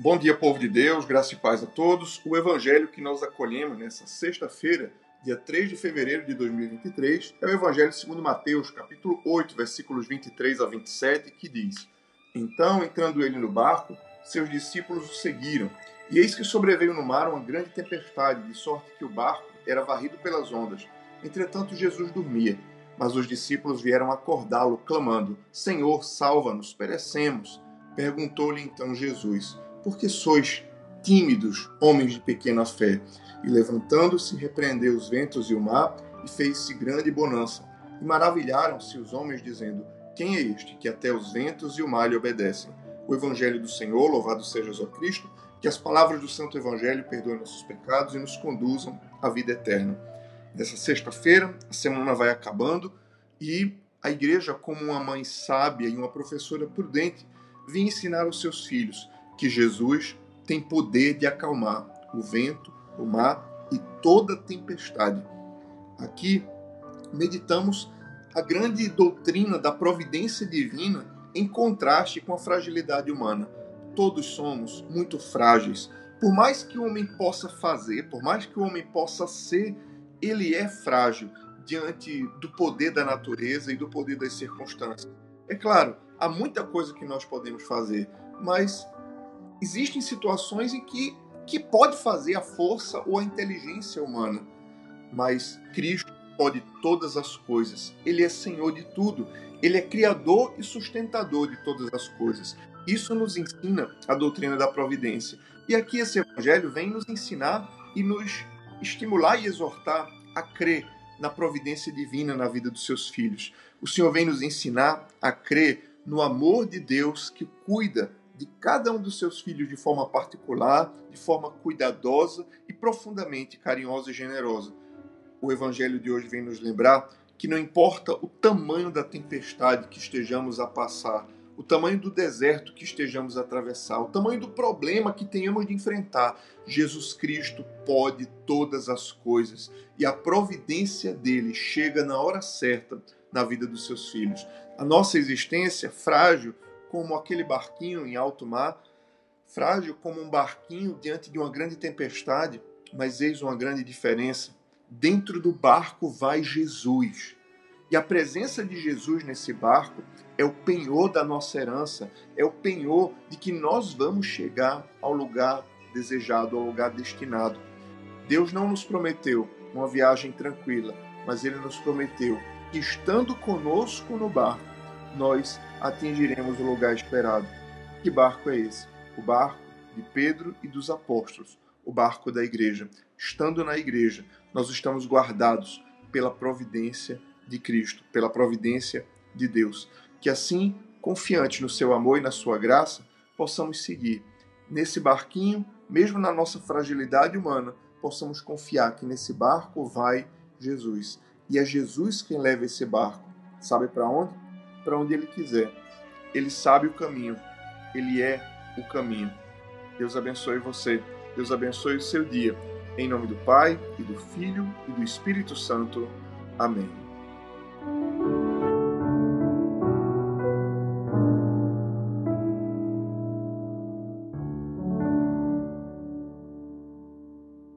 Bom dia, povo de Deus, graça e paz a todos. O evangelho que nós acolhemos nessa sexta-feira, dia 3 de fevereiro de 2023, é o evangelho segundo Mateus, capítulo 8, versículos 23 a 27, que diz: Então, entrando ele no barco, seus discípulos o seguiram. E eis que sobreveio no mar uma grande tempestade, de sorte que o barco era varrido pelas ondas. Entretanto, Jesus dormia. Mas os discípulos vieram acordá-lo, clamando: Senhor, salva-nos, perecemos. Perguntou-lhe então Jesus: porque sois tímidos, homens de pequena fé. E levantando-se, repreendeu os ventos e o mar, e fez-se grande bonança. E maravilharam-se os homens, dizendo: Quem é este que até os ventos e o mar lhe obedecem? O Evangelho do Senhor, louvado seja Jesus Cristo, que as palavras do Santo Evangelho perdoem nossos pecados e nos conduzam à vida eterna. Nessa sexta-feira, a semana vai acabando e a igreja, como uma mãe sábia e uma professora prudente, vinha ensinar aos seus filhos que Jesus tem poder de acalmar o vento, o mar e toda tempestade. Aqui meditamos a grande doutrina da providência divina em contraste com a fragilidade humana. Todos somos muito frágeis. Por mais que o homem possa fazer, por mais que o homem possa ser, ele é frágil diante do poder da natureza e do poder das circunstâncias. É claro, há muita coisa que nós podemos fazer, mas existem situações em que, que pode fazer a força ou a inteligência humana, mas Cristo pode todas as coisas. Ele é Senhor de tudo. Ele é criador e sustentador de todas as coisas. Isso nos ensina a doutrina da providência. E aqui esse evangelho vem nos ensinar e nos estimular e exortar a crer na providência divina na vida dos seus filhos. O Senhor vem nos ensinar a crer no amor de Deus que cuida de cada um dos seus filhos de forma particular, de forma cuidadosa e profundamente carinhosa e generosa. O evangelho de hoje vem nos lembrar que não importa o tamanho da tempestade que estejamos a passar, o tamanho do deserto que estejamos a atravessar, o tamanho do problema que tenhamos de enfrentar, Jesus Cristo pode todas as coisas e a providência dele chega na hora certa na vida dos seus filhos. A nossa existência frágil como aquele barquinho em alto mar, frágil como um barquinho diante de uma grande tempestade, mas eis uma grande diferença. Dentro do barco vai Jesus. E a presença de Jesus nesse barco é o penhor da nossa herança, é o penhor de que nós vamos chegar ao lugar desejado, ao lugar destinado. Deus não nos prometeu uma viagem tranquila, mas Ele nos prometeu que, estando conosco no barco, nós atingiremos o lugar esperado. Que barco é esse? O barco de Pedro e dos apóstolos, o barco da igreja. Estando na igreja, nós estamos guardados pela providência de Cristo, pela providência de Deus. Que assim, confiante no seu amor e na sua graça, possamos seguir nesse barquinho, mesmo na nossa fragilidade humana, possamos confiar que nesse barco vai Jesus. E é Jesus quem leva esse barco. Sabe para onde? Para onde Ele quiser. Ele sabe o caminho, Ele é o caminho. Deus abençoe você, Deus abençoe o seu dia. Em nome do Pai, e do Filho, e do Espírito Santo. Amém.